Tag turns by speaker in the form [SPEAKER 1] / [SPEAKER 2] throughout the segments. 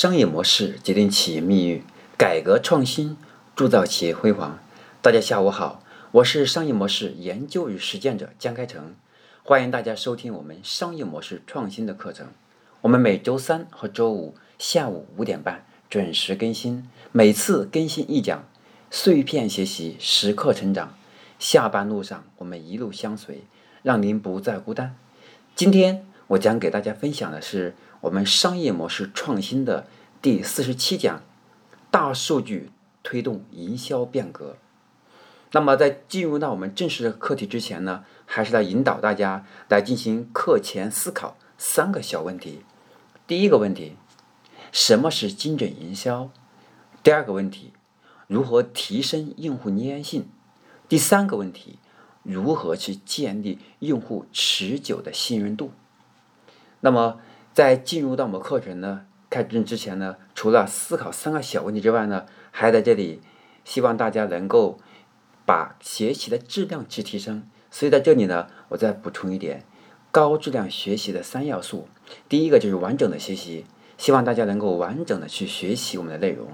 [SPEAKER 1] 商业模式决定企业命运，改革创新铸造企业辉煌。大家下午好，我是商业模式研究与实践者江开成，欢迎大家收听我们商业模式创新的课程。我们每周三和周五下午五点半准时更新，每次更新一讲，碎片学习，时刻成长。下班路上我们一路相随，让您不再孤单。今天我将给大家分享的是。我们商业模式创新的第四十七讲：大数据推动营销变革。那么，在进入到我们正式的课题之前呢，还是来引导大家来进行课前思考三个小问题。第一个问题：什么是精准营销？第二个问题：如何提升用户粘性？第三个问题：如何去建立用户持久的信任度？那么。在进入到我们课程呢开始之前呢，除了思考三个小问题之外呢，还在这里希望大家能够把学习的质量去提升。所以在这里呢，我再补充一点高质量学习的三要素。第一个就是完整的学习，希望大家能够完整的去学习我们的内容。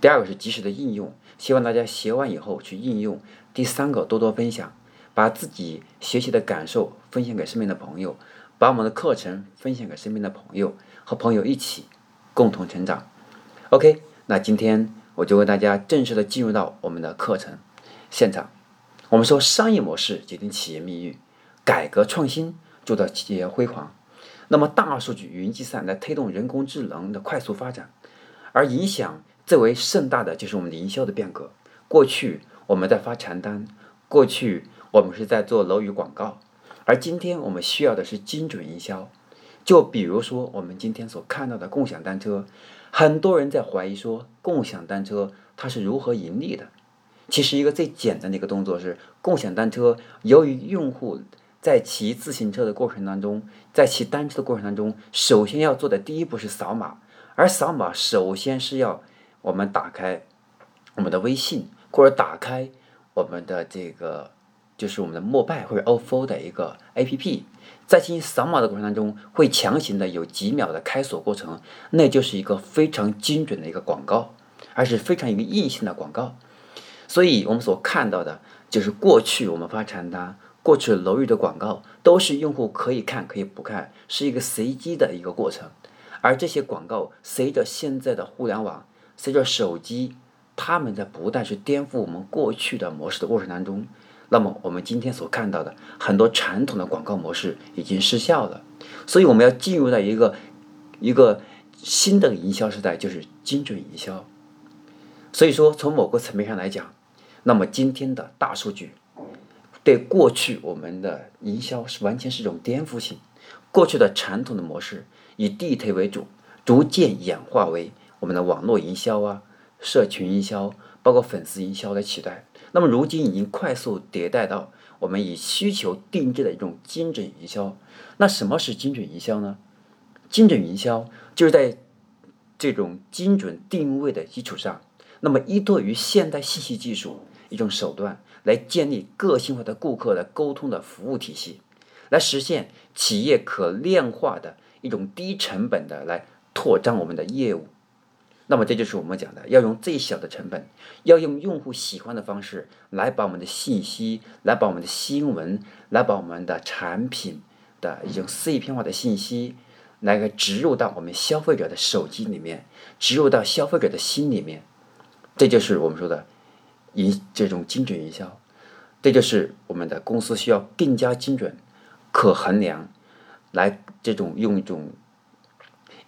[SPEAKER 1] 第二个是及时的应用，希望大家学完以后去应用。第三个多多分享，把自己学习的感受分享给身边的朋友。把我们的课程分享给身边的朋友，和朋友一起共同成长。OK，那今天我就为大家正式的进入到我们的课程现场。我们说商业模式决定企业命运，改革创新铸造企业辉煌。那么大数据、云计算来推动人工智能的快速发展，而影响最为盛大的就是我们营销的变革。过去我们在发传单，过去我们是在做楼宇广告。而今天我们需要的是精准营销，就比如说我们今天所看到的共享单车，很多人在怀疑说共享单车它是如何盈利的。其实一个最简单的一个动作是，共享单车由于用户在骑自行车的过程当中，在骑单车的过程当中，首先要做的第一步是扫码，而扫码首先是要我们打开我们的微信或者打开我们的这个。就是我们的摩拜或者 ofo 的一个 A P P，在进行扫码的过程当中，会强行的有几秒的开锁过程，那就是一个非常精准的一个广告，而是非常一个硬性的广告。所以我们所看到的，就是过去我们发传单，过去楼宇的广告，都是用户可以看可以不看，是一个随机的一个过程。而这些广告，随着现在的互联网，随着手机，他们在不断是颠覆我们过去的模式的过程当中。那么我们今天所看到的很多传统的广告模式已经失效了，所以我们要进入到一个一个新的营销时代，就是精准营销。所以说，从某个层面上来讲，那么今天的大数据对过去我们的营销是完全是一种颠覆性。过去的传统的模式以地推为主，逐渐演化为我们的网络营销啊、社群营销，包括粉丝营销的取代。那么如今已经快速迭代到我们以需求定制的一种精准营销。那什么是精准营销呢？精准营销就是在这种精准定位的基础上，那么依托于现代信息技术一种手段，来建立个性化的顾客的沟通的服务体系，来实现企业可量化的一种低成本的来拓张我们的业务。那么这就是我们讲的，要用最小的成本，要用用户喜欢的方式来把我们的信息，来把我们的新闻，来把我们的产品的一种碎片化的信息，来个植入到我们消费者的手机里面，植入到消费者的心里面。这就是我们说的营这种精准营销，这就是我们的公司需要更加精准、可衡量，来这种用一种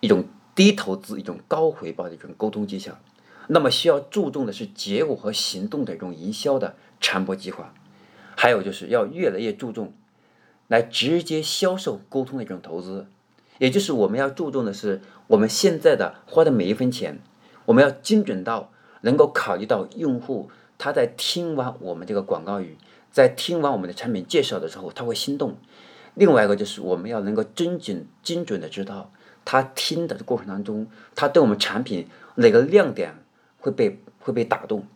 [SPEAKER 1] 一种。低投资一种高回报的一种沟通技巧，那么需要注重的是结果和行动的一种营销的传播计划，还有就是要越来越注重来直接销售沟通的一种投资，也就是我们要注重的是我们现在的花的每一分钱，我们要精准到能够考虑到用户他在听完我们这个广告语，在听完我们的产品介绍的时候他会心动，另外一个就是我们要能够精准精准的知道。他听的过程当中，他对我们产品哪个亮点会被会被打动？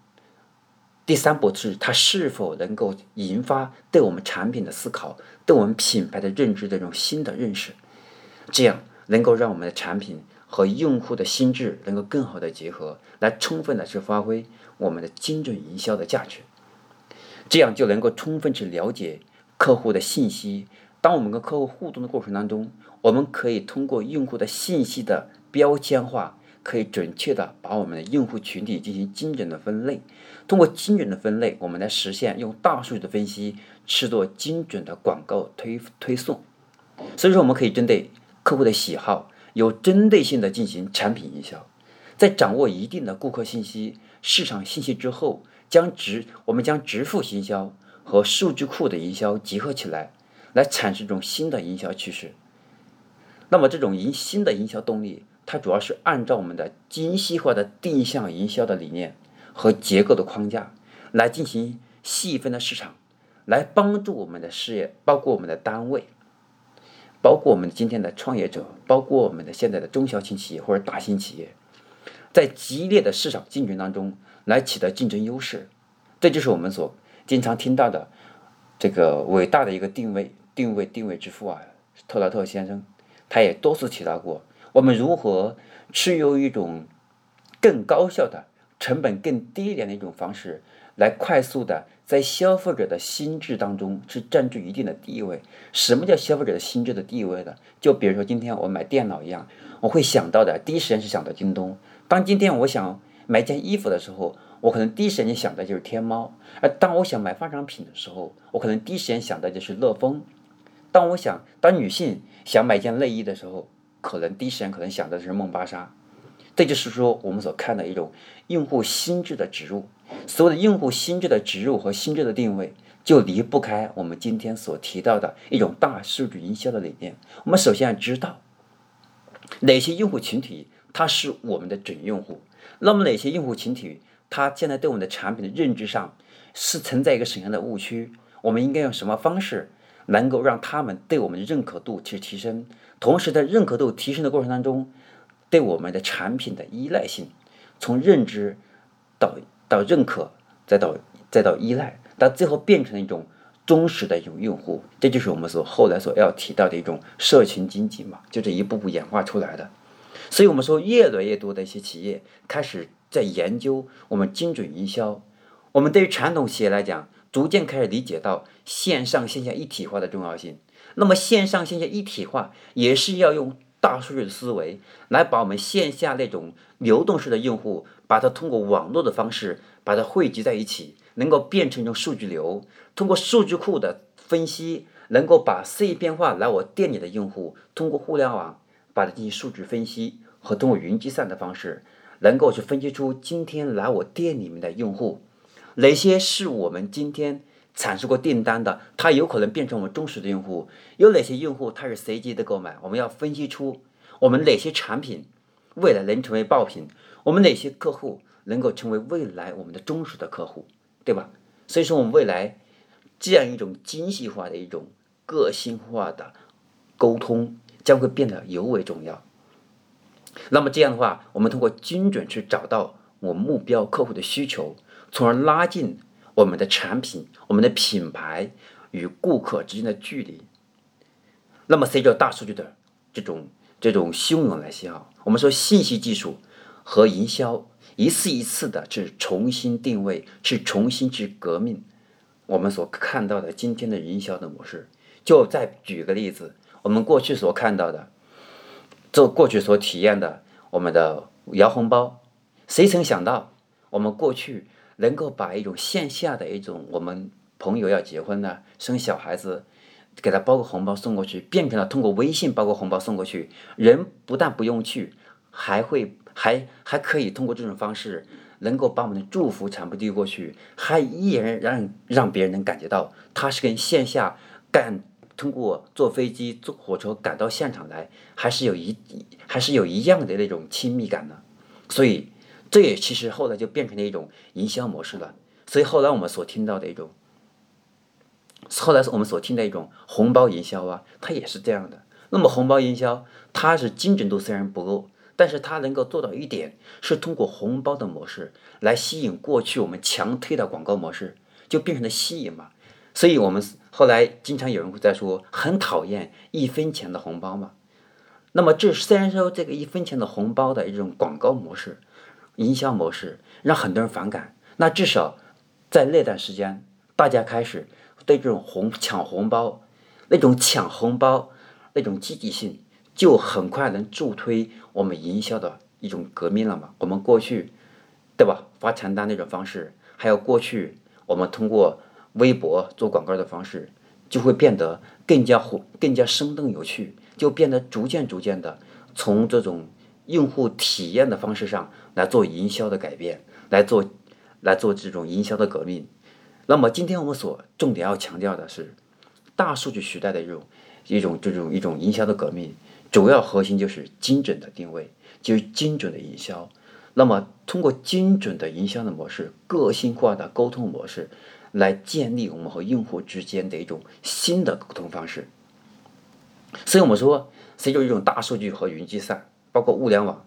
[SPEAKER 1] 第三步是他是否能够引发对我们产品的思考，对我们品牌的认知的这种新的认识，这样能够让我们的产品和用户的心智能够更好的结合，来充分的去发挥我们的精准营销的价值，这样就能够充分去了解客户的信息。当我们跟客户互动的过程当中，我们可以通过用户的信息的标签化，可以准确的把我们的用户群体进行精准的分类。通过精准的分类，我们来实现用大数据的分析，制作精准的广告推推送。所以说，我们可以针对客户的喜好，有针对性的进行产品营销。在掌握一定的顾客信息、市场信息之后，将直我们将直付行销和数据库的营销结合起来，来产生一种新的营销趋势。那么，这种营新的营销动力，它主要是按照我们的精细化的定向营销的理念和结构的框架来进行细分的市场，来帮助我们的事业，包括我们的单位。包括我们今天的创业者，包括我们的现在的中小型企业或者大型企业，在激烈的市场竞争当中来取得竞争优势，这就是我们所经常听到的这个伟大的一个定位、定位、定位之父啊，特劳特先生，他也多次提到过，我们如何持有一种更高效的、成本更低一点的一种方式，来快速的。在消费者的心智当中去占据一定的地位。什么叫消费者的心智的地位呢？就比如说今天我买电脑一样，我会想到的第一时间是想到京东。当今天我想买件衣服的时候，我可能第一时间想的就是天猫。而当我想买化妆品的时候，我可能第一时间想的就是乐蜂。当我想当女性想买一件内衣的时候，可能第一时间可能想的是梦芭莎。这就是说我们所看的一种用户心智的植入。所有的用户心智的植入和心智的定位，就离不开我们今天所提到的一种大数据营销的理念。我们首先要知道哪些用户群体它是我们的准用户，那么哪些用户群体它现在对我们的产品的认知上是存在一个什么样的误区？我们应该用什么方式能够让他们对我们的认可度去提升？同时在认可度提升的过程当中，对我们的产品的依赖性，从认知到。到认可，再到再到依赖，到最后变成一种忠实的一种用户，这就是我们所后来所要提到的一种社群经济嘛，就这一步步演化出来的。所以，我们说越来越多的一些企业开始在研究我们精准营销。我们对于传统企业来讲，逐渐开始理解到线上线下一体化的重要性。那么，线上线下一体化也是要用大数据的思维来把我们线下那种流动式的用户。把它通过网络的方式把它汇集在一起，能够变成一种数据流。通过数据库的分析，能够把碎片化来我店里的用户，通过互联网把它进行数据分析，和通过云计算的方式，能够去分析出今天来我店里面的用户，哪些是我们今天产生过订单的，他有可能变成我们忠实的用户；有哪些用户他是随机的购买，我们要分析出我们哪些产品未来能成为爆品。我们哪些客户能够成为未来我们的忠实的客户，对吧？所以说，我们未来这样一种精细化的一种个性化的沟通将会变得尤为重要。那么这样的话，我们通过精准去找到我们目标客户的需求，从而拉近我们的产品、我们的品牌与顾客之间的距离。那么随着大数据的这种这种汹涌来袭啊，我们说信息技术。和营销一次一次的去重新定位，去重新去革命我们所看到的今天的营销的模式。就再举个例子，我们过去所看到的，做过去所体验的我们的摇红包，谁曾想到我们过去能够把一种线下的一种我们朋友要结婚了，生小孩子，给他包个红包送过去，变成了通过微信包个红包送过去，人不但不用去，还会。还还可以通过这种方式，能够把我们的祝福传递过去，还依然让让别人能感觉到他是跟线下赶通过坐飞机、坐火车赶到现场来，还是有一还是有一样的那种亲密感的。所以这也其实后来就变成了一种营销模式了。所以后来我们所听到的一种，后来我们所听的一种红包营销啊，它也是这样的。那么红包营销，它是精准度虽然不够。但是它能够做到一点，是通过红包的模式来吸引过去我们强推的广告模式，就变成了吸引嘛。所以我们后来经常有人会在说，很讨厌一分钱的红包嘛。那么这虽然说这个一分钱的红包的一种广告模式、营销模式让很多人反感，那至少在那段时间，大家开始对这种红抢红包、那种抢红包那种积极性，就很快能助推我们营销的一种革命了嘛。我们过去，对吧？发传单那种方式，还有过去我们通过微博做广告的方式，就会变得更加活、更加生动有趣。就变得逐渐逐渐的从这种用户体验的方式上来做营销的改变，来做来做这种营销的革命。那么今天我们所重点要强调的是，大数据时代的一种一种这种一种营销的革命，主要核心就是精准的定位，就是精准的营销。那么通过精准的营销的模式、个性化的沟通模式，来建立我们和用户之间的一种新的沟通方式。所以我们说，随着一种大数据和云计算，包括物联网，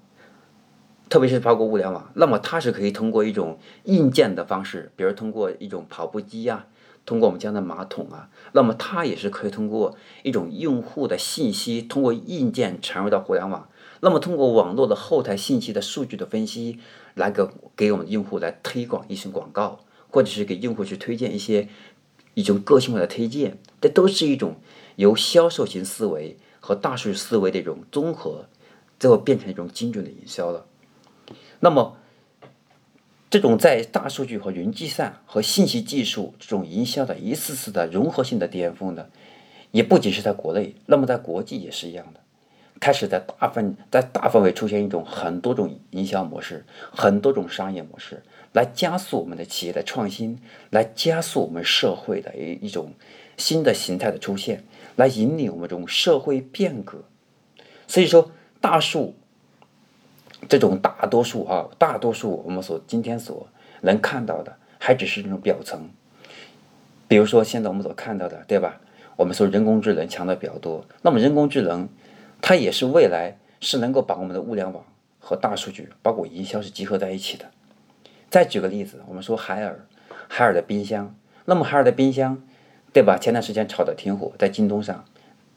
[SPEAKER 1] 特别是包括物联网，那么它是可以通过一种硬件的方式，比如通过一种跑步机呀，通过我们家的马桶啊，那么它也是可以通过一种用户的信息，通过硬件传入到互联网，那么通过网络的后台信息的数据的分析，来给给我们的用户来推广一些广告，或者是给用户去推荐一些一种个性化的推荐，这都是一种。由销售型思维和大数据思维的一种综合，最后变成一种精准的营销了。那么，这种在大数据和云计算和信息技术这种营销的一次次的融合性的巅峰呢，也不仅是在国内，那么在国际也是一样的，开始在大范在大范围出现一种很多种营销模式，很多种商业模式，来加速我们的企业的创新，来加速我们社会的一一种新的形态的出现。来引领我们这种社会变革，所以说大数这种大多数啊，大多数我们所今天所能看到的，还只是这种表层。比如说现在我们所看到的，对吧？我们说人工智能强的比较多，那么人工智能它也是未来是能够把我们的物联网和大数据，包括营销是集合在一起的。再举个例子，我们说海尔，海尔的冰箱，那么海尔的冰箱。对吧？前段时间炒的挺火，在京东上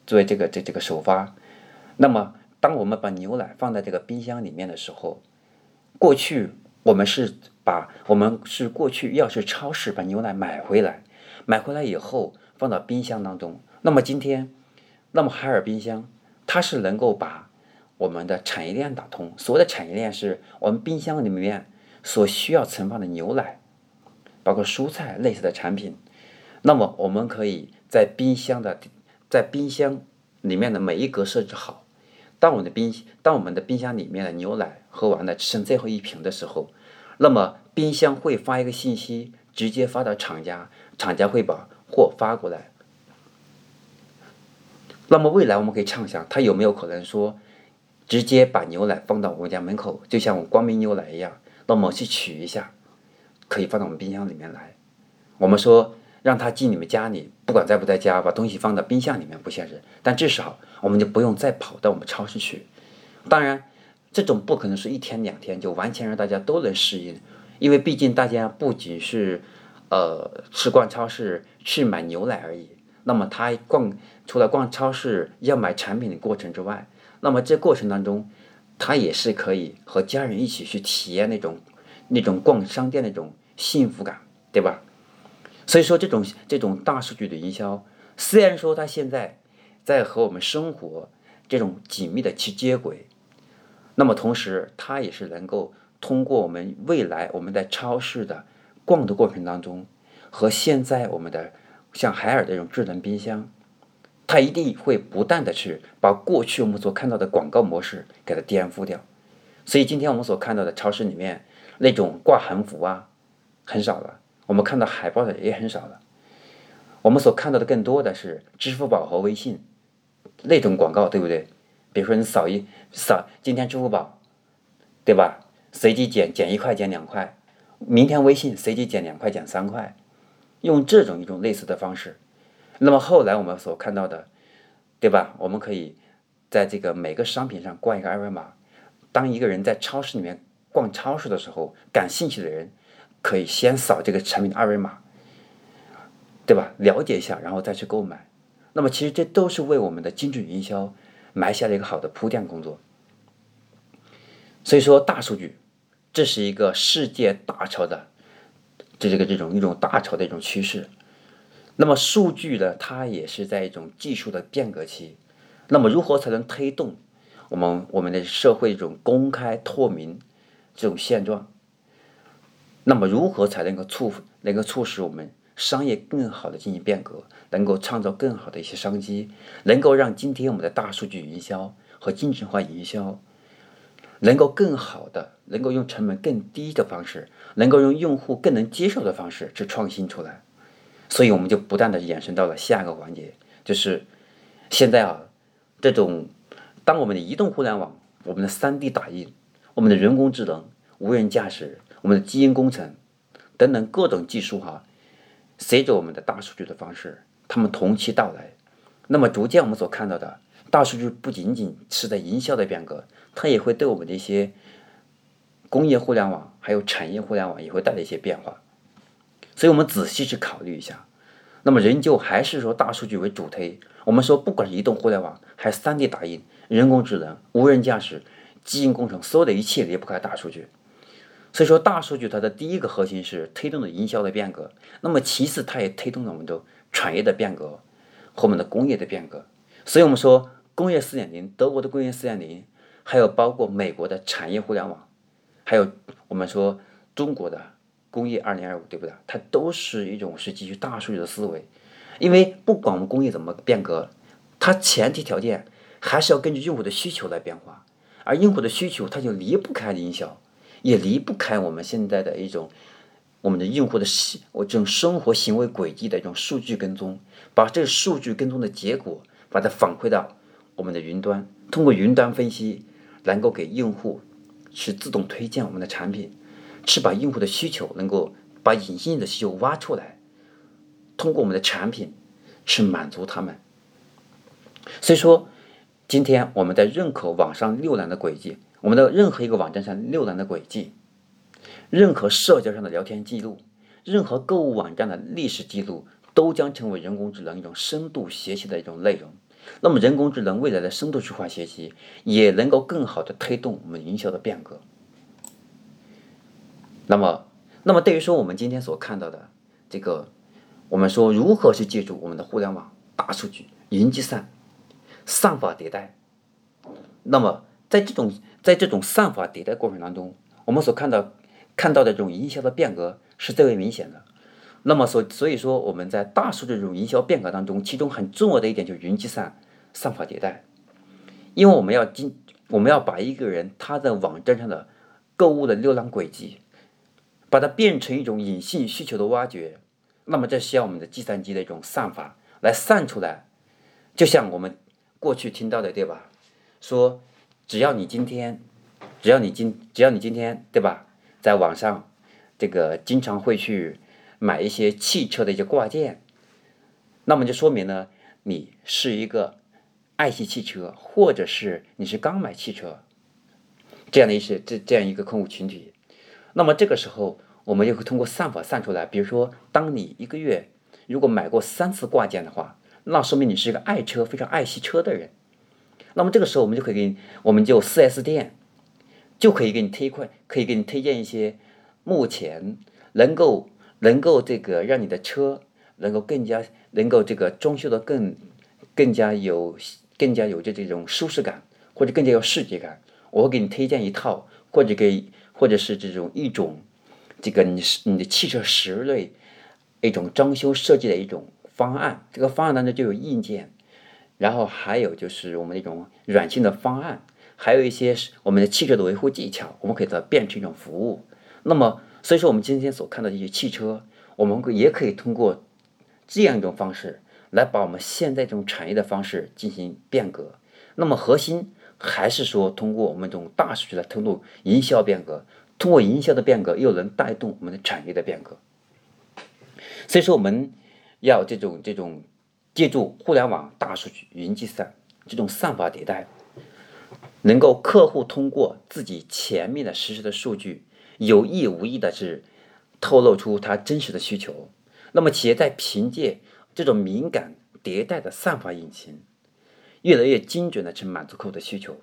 [SPEAKER 1] 作为这个这这个首发。那么，当我们把牛奶放在这个冰箱里面的时候，过去我们是把我们是过去要去超市把牛奶买回来，买回来以后放到冰箱当中。那么今天，那么海尔冰箱它是能够把我们的产业链打通。所谓的产业链是我们冰箱里面所需要存放的牛奶，包括蔬菜类似的产品。那么我们可以在冰箱的，在冰箱里面的每一格设置好。当我们的冰，当我们的冰箱里面的牛奶喝完了，只剩最后一瓶的时候，那么冰箱会发一个信息，直接发到厂家，厂家会把货发过来。那么未来我们可以畅想，它有没有可能说，直接把牛奶放到我们家门口，就像我光明牛奶一样，那么去取一下，可以放到我们冰箱里面来。我们说。让他进你们家里，不管在不在家，把东西放到冰箱里面不现实，但至少我们就不用再跑到我们超市去。当然，这种不可能是一天两天就完全让大家都能适应，因为毕竟大家不仅是呃吃逛超市去买牛奶而已，那么他逛除了逛超市要买产品的过程之外，那么这过程当中，他也是可以和家人一起去体验那种那种逛商店那种幸福感，对吧？所以说，这种这种大数据的营销，虽然说它现在在和我们生活这种紧密的去接轨，那么同时它也是能够通过我们未来我们在超市的逛的过程当中，和现在我们的像海尔这种智能冰箱，它一定会不断的去把过去我们所看到的广告模式给它颠覆掉。所以今天我们所看到的超市里面那种挂横幅啊，很少了。我们看到海报的也很少了，我们所看到的更多的是支付宝和微信那种广告，对不对？比如说你扫一扫，今天支付宝，对吧？随机减减一块减两块，明天微信随机减两块减三块，用这种一种类似的方式。那么后来我们所看到的，对吧？我们可以在这个每个商品上挂一个二维码，当一个人在超市里面逛超市的时候，感兴趣的人。可以先扫这个产品的二维码，对吧？了解一下，然后再去购买。那么其实这都是为我们的精准营销埋下了一个好的铺垫工作。所以说，大数据这是一个世界大潮的这这个这种一种大潮的一种趋势。那么，数据呢，它也是在一种技术的变革期。那么，如何才能推动我们我们的社会一种公开透明这种现状？那么，如何才能够促能够促使我们商业更好的进行变革，能够创造更好的一些商机，能够让今天我们的大数据营销和精准化营销能够更好的，能够用成本更低的方式，能够用用户更能接受的方式去创新出来？所以，我们就不断的延伸到了下一个环节，就是现在啊。这种，当我们的移动互联网、我们的三 D 打印、我们的人工智能、无人驾驶、我们的基因工程等等各种技术哈，随着我们的大数据的方式，他们同期到来，那么逐渐我们所看到的大数据不仅仅是在营销的变革，它也会对我们的一些工业互联网还有产业互联网也会带来一些变化，所以我们仔细去考虑一下，那么仍旧还是说大数据为主推。我们说，不管是移动互联网，还是 3D 打印、人工智能、无人驾驶、基因工程，所有的一切离不开大数据。所以说，大数据它的第一个核心是推动了营销的变革，那么其次，它也推动了我们的产业的变革和我们的工业的变革。所以我们说，工业4.0，德国的工业4.0，还有包括美国的产业互联网，还有我们说中国的工业2025，对不对？它都是一种是基于大数据的思维。因为不管我们工业怎么变革，它前提条件还是要根据用户的需求来变化，而用户的需求它就离不开营销，也离不开我们现在的一种我们的用户的行我这种生活行为轨迹的一种数据跟踪，把这个数据跟踪的结果把它反馈到我们的云端，通过云端分析，能够给用户去自动推荐我们的产品，去把用户的需求能够把隐性的需求挖出来。通过我们的产品去满足他们，所以说，今天我们在认可网上浏览的轨迹，我们的任何一个网站上浏览的轨迹，任何社交上的聊天记录，任何购物网站的历史记录，都将成为人工智能一种深度学习的一种内容。那么，人工智能未来的深度去化学习，也能够更好的推动我们营销的变革。那么，那么对于说我们今天所看到的这个。我们说如何去借助我们的互联网、大数据、云计算、算法迭代？那么在这种在这种算法迭代过程当中，我们所看到看到的这种营销的变革是最为明显的。那么所所以说我们在大数据这种营销变革当中，其中很重要的一点就是云计算、算法迭代，因为我们要进我们要把一个人他在网站上的购物的浏览轨迹，把它变成一种隐性需求的挖掘。那么这需要我们的计算机的一种算法来算出来，就像我们过去听到的，对吧？说只要你今天，只要你今，只要你今天，对吧？在网上这个经常会去买一些汽车的一些挂件，那么就说明呢，你是一个爱惜汽车，或者是你是刚买汽车这样的一些这这样一个客户群体。那么这个时候。我们就会通过算法算出来，比如说，当你一个月如果买过三次挂件的话，那说明你是一个爱车、非常爱惜车的人。那么这个时候，我们就可以给你，我们就四 S 店就可以给你推快，可以给你推荐一些目前能够能够这个让你的车能够更加能够这个装修的更更加有更加有这这种舒适感，或者更加有视觉感。我会给你推荐一套，或者给或者是这种一种。这个你是你的汽车室内一种装修设计的一种方案，这个方案当中就有硬件，然后还有就是我们一种软性的方案，还有一些是我们的汽车的维护技巧，我们可以把它变成一种服务。那么，所以说我们今天所看到这些汽车，我们也可以通过这样一种方式来把我们现在这种产业的方式进行变革。那么核心还是说通过我们这种大数据来通过营销变革。通过营销的变革，又能带动我们的产业的变革。所以说，我们要这种这种借助互联网、大数据、云计算这种算法迭代，能够客户通过自己前面的实时的数据，有意无意的是透露出他真实的需求。那么，企业在凭借这种敏感迭代的算法引擎，越来越精准的去满足客户的需求。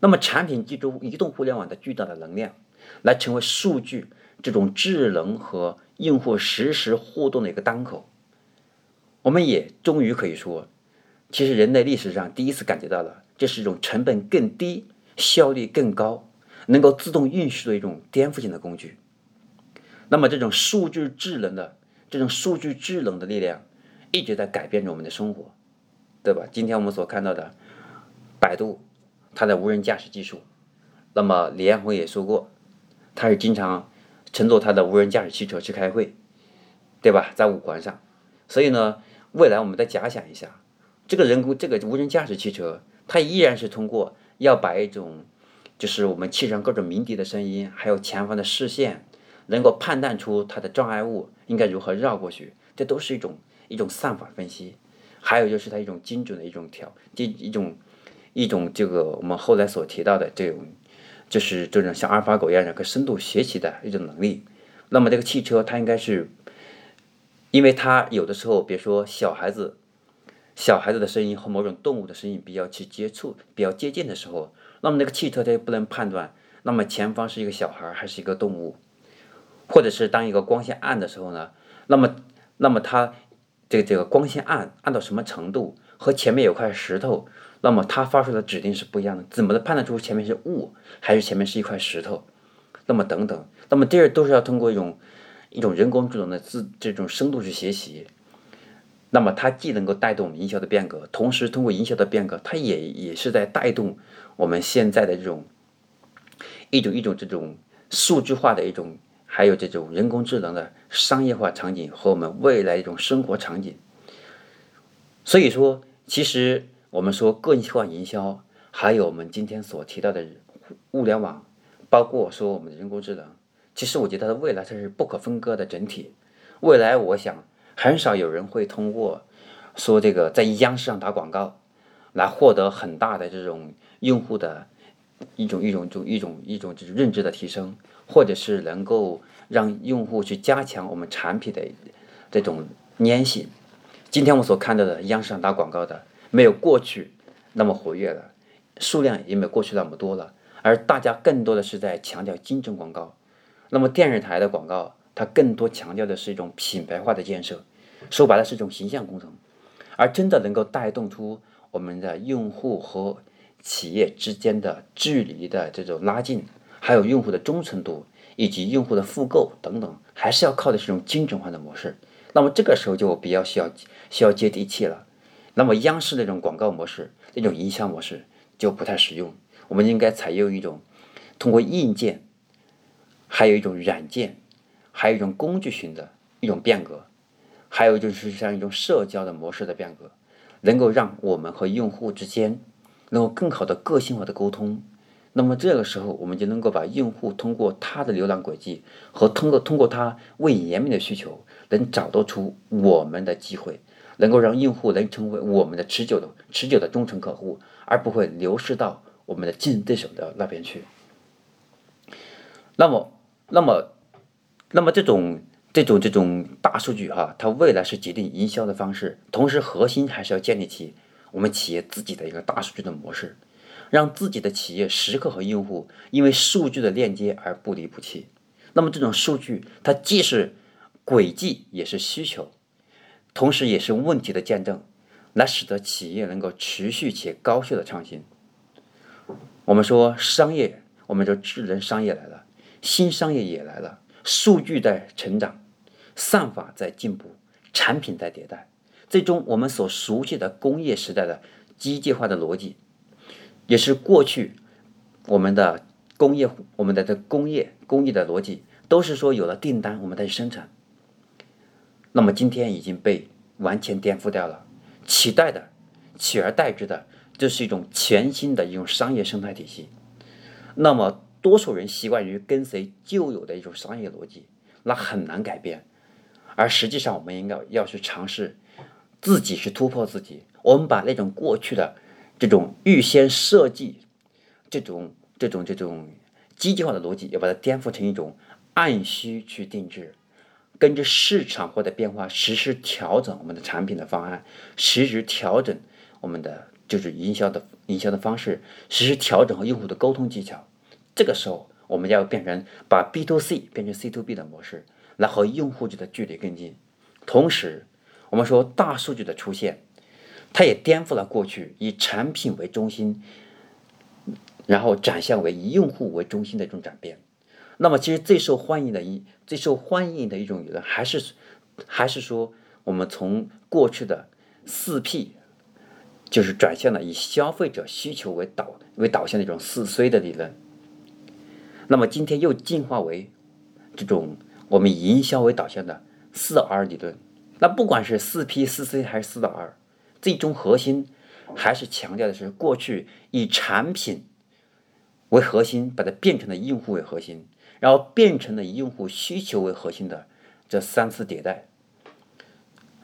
[SPEAKER 1] 那么，产品借助移动互联网的巨大的能量，来成为数据这种智能和用户实时互动的一个当口。我们也终于可以说，其实人类历史上第一次感觉到了，这是一种成本更低、效率更高、能够自动运输的一种颠覆性的工具。那么，这种数据智能的这种数据智能的力量，一直在改变着我们的生活，对吧？今天我们所看到的百度。它的无人驾驶技术，那么李彦宏也说过，他是经常乘坐他的无人驾驶汽车去开会，对吧？在五环上，所以呢，未来我们再假想一下，这个人工这个无人驾驶汽车，它依然是通过要把一种就是我们汽车上各种鸣笛的声音，还有前方的视线，能够判断出它的障碍物应该如何绕过去，这都是一种一种算法分析，还有就是它一种精准的一种调，这一种。一种这个我们后来所提到的这种，就是这种像阿尔法狗一样的个深度学习的一种能力。那么这个汽车它应该是，因为它有的时候，比如说小孩子，小孩子的声音和某种动物的声音比较去接触、比较接近的时候，那么那个汽车它就不能判断，那么前方是一个小孩还是一个动物，或者是当一个光线暗的时候呢，那么那么它这个这个光线暗暗到什么程度，和前面有块石头。那么它发出的指令是不一样的，怎么能判断出前面是雾还是前面是一块石头？那么等等，那么第二都是要通过一种一种人工智能的自这种深度去学习。那么它既能够带动营销的变革，同时通过营销的变革，它也也是在带动我们现在的这种一种一种这种数据化的一种，还有这种人工智能的商业化场景和我们未来一种生活场景。所以说，其实。我们说个性化营销，还有我们今天所提到的物联网，包括说我们的人工智能，其实我觉得它未来它是不可分割的整体。未来我想很少有人会通过说这个在央视上打广告来获得很大的这种用户的一种一种种一种一种就是认知的提升，或者是能够让用户去加强我们产品的这种粘性。今天我所看到的央视上打广告的。没有过去那么活跃了，数量也没有过去那么多了，而大家更多的是在强调精准广告。那么电视台的广告，它更多强调的是一种品牌化的建设，说白了是一种形象工程。而真的能够带动出我们的用户和企业之间的距离的这种拉近，还有用户的忠诚度以及用户的复购等等，还是要靠的是一种精准化的模式。那么这个时候就比较需要需要接地气了。那么央视那种广告模式、那种营销模式就不太实用。我们应该采用一种通过硬件，还有一种软件，还有一种工具型的一种变革，还有就是像一种社交的模式的变革，能够让我们和用户之间能够更好的个性化的沟通。那么这个时候，我们就能够把用户通过他的浏览轨迹和通过通过他未言明的需求，能找到出我们的机会。能够让用户能成为我们的持久的、持久的忠诚客户，而不会流失到我们的竞争对手的那边去。那么，那么，那么这种、这种、这种大数据哈，它未来是决定营销的方式，同时核心还是要建立起我们企业自己的一个大数据的模式，让自己的企业时刻和用户因为数据的链接而不离不弃。那么这种数据，它既是轨迹，也是需求。同时，也是问题的见证，来使得企业能够持续且高效的创新。我们说商业，我们说智能商业来了，新商业也来了，数据在成长，算法在进步，产品在迭代。最终，我们所熟悉的工业时代的机械化的逻辑，也是过去我们的工业，我们的这工业工艺的逻辑，都是说有了订单，我们再去生产。那么今天已经被完全颠覆掉了，取代的、取而代之的，这是一种全新的一种商业生态体系。那么多数人习惯于跟随旧有的一种商业逻辑，那很难改变。而实际上，我们应该要去尝试自己去突破自己。我们把那种过去的这种预先设计、这种、这种、这种机械化的逻辑，要把它颠覆成一种按需去定制。跟着市场或者变化实时调整我们的产品的方案，实时调整我们的就是营销的营销的方式，实时调整和用户的沟通技巧。这个时候，我们要变成把 B to C 变成 C to B 的模式，来和用户间的距离更近。同时，我们说大数据的出现，它也颠覆了过去以产品为中心，然后转向为以用户为中心的一种转变。那么，其实最受欢迎的一最受欢迎的一种理论，还是还是说，我们从过去的四 P，就是转向了以消费者需求为导为导向的一种四 C 的理论。那么今天又进化为这种我们营销为导向的四 R 理论。那不管是四 P、四 C 还是四到 R，最终核心还是强调的是过去以产品为核心，把它变成了用户为核心。然后变成了以用户需求为核心的这三次迭代。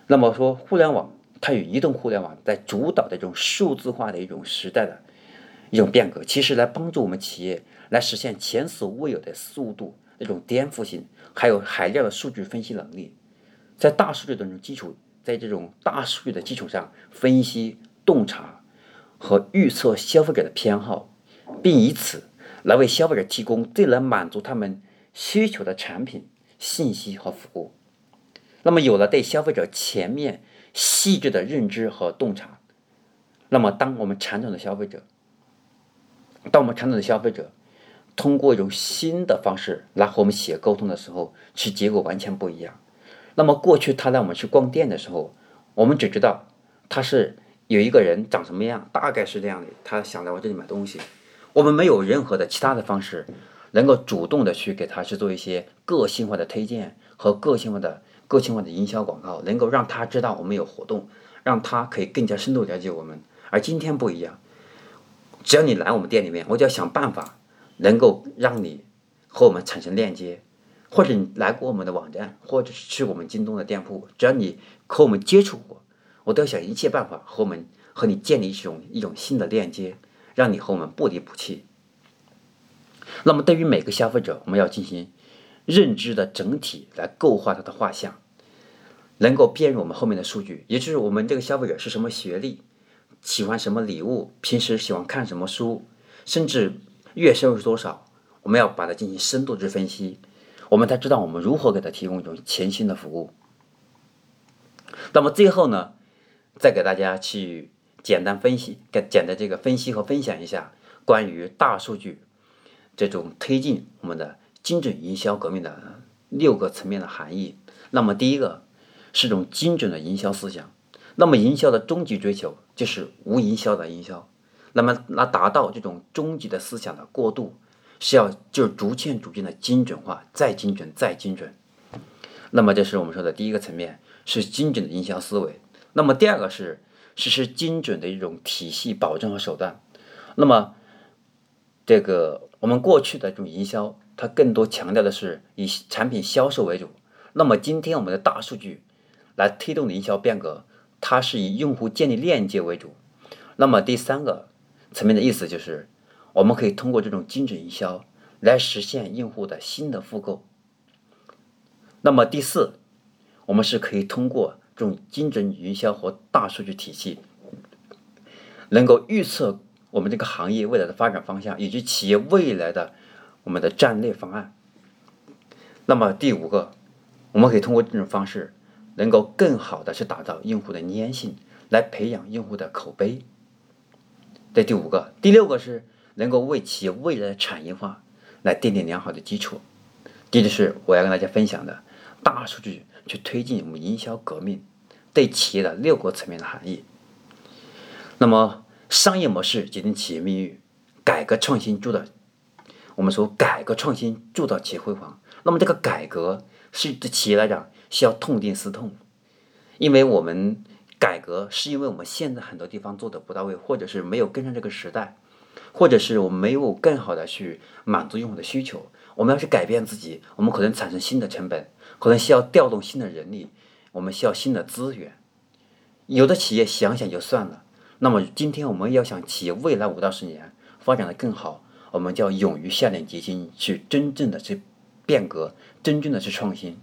[SPEAKER 1] 那么说，互联网它与移动互联网在主导的这种数字化的一种时代的一种变革，其实来帮助我们企业来实现前所未有的速度、那种颠覆性，还有海量的数据分析能力，在大数据的这种基础，在这种大数据的基础上分析、洞察和预测消费者的偏好，并以此。来为消费者提供最能满足他们需求的产品、信息和服务。那么，有了对消费者全面、细致的认知和洞察，那么当我们传统的消费者，当我们传统的消费者通过一种新的方式来和我们企业沟通的时候，其结果完全不一样。那么，过去他带我们去逛店的时候，我们只知道他是有一个人长什么样，大概是这样的，他想来我这里买东西。我们没有任何的其他的方式，能够主动的去给他去做一些个性化的推荐和个性化的个性化的营销广告，能够让他知道我们有活动，让他可以更加深度了解我们。而今天不一样，只要你来我们店里面，我就要想办法能够让你和我们产生链接，或者你来过我们的网站，或者是去我们京东的店铺，只要你和我们接触过，我都要想一切办法和我们和你建立一种一种新的链接。让你和我们不离不弃。那么，对于每个消费者，我们要进行认知的整体来构画他的画像，能够辨认我们后面的数据，也就是我们这个消费者是什么学历，喜欢什么礼物，平时喜欢看什么书，甚至月收入是多少，我们要把它进行深度之分析，我们才知道我们如何给他提供一种全新的服务。那么最后呢，再给大家去。简单分析，给简单这个分析和分享一下关于大数据这种推进我们的精准营销革命的六个层面的含义。那么第一个是种精准的营销思想。那么营销的终极追求就是无营销的营销。那么来达到这种终极的思想的过渡，是要就是逐渐逐渐的精准化，再精准再精准。那么这是我们说的第一个层面，是精准的营销思维。那么第二个是。实施精准的一种体系保证和手段。那么，这个我们过去的这种营销，它更多强调的是以产品销售为主。那么今天我们的大数据来推动营销变革，它是以用户建立链接为主。那么第三个层面的意思就是，我们可以通过这种精准营销来实现用户的新的复购。那么第四，我们是可以通过。这种精准营销和大数据体系，能够预测我们这个行业未来的发展方向，以及企业未来的我们的战略方案。那么第五个，我们可以通过这种方式，能够更好的去打造用户的粘性，来培养用户的口碑。这第五个，第六个是能够为企业未来的产业化来奠定良好的基础。这就是我要跟大家分享的大数据。去推进我们营销革命对企业的六个层面的含义。那么，商业模式决定企业命运，改革创新铸造我们说改革创新铸造企业辉煌。那么，这个改革是对企业来讲需要痛定思痛，因为我们改革是因为我们现在很多地方做的不到位，或者是没有跟上这个时代，或者是我们没有更好的去满足用户的需求。我们要去改变自己，我们可能产生新的成本。可能需要调动新的人力，我们需要新的资源。有的企业想想就算了。那么今天我们要想企业未来五到十年发展的更好，我们就要勇于下定决心去真正的去变革，真正的去创新，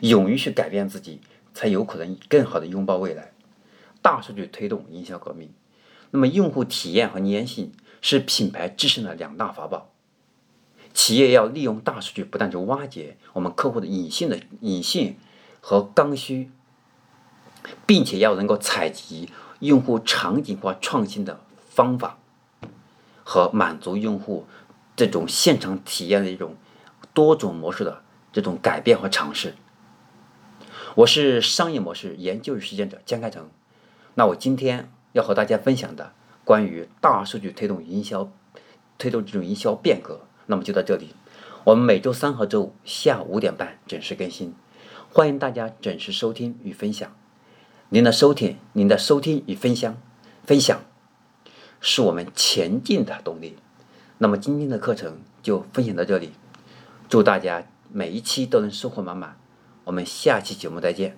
[SPEAKER 1] 勇于去改变自己，才有可能更好的拥抱未来。大数据推动营销革命。那么用户体验和粘性是品牌制胜的两大法宝。企业要利用大数据，不断去挖掘我们客户的隐性的隐性和刚需，并且要能够采集用户场景化创新的方法，和满足用户这种现场体验的一种多种模式的这种改变和尝试。我是商业模式研究与实践者江开成，那我今天要和大家分享的关于大数据推动营销，推动这种营销变革。那么就到这里，我们每周三和周五下午五点半准时更新，欢迎大家准时收听与分享。您的收听，您的收听与分享，分享是我们前进的动力。那么今天的课程就分享到这里，祝大家每一期都能收获满满。我们下期节目再见。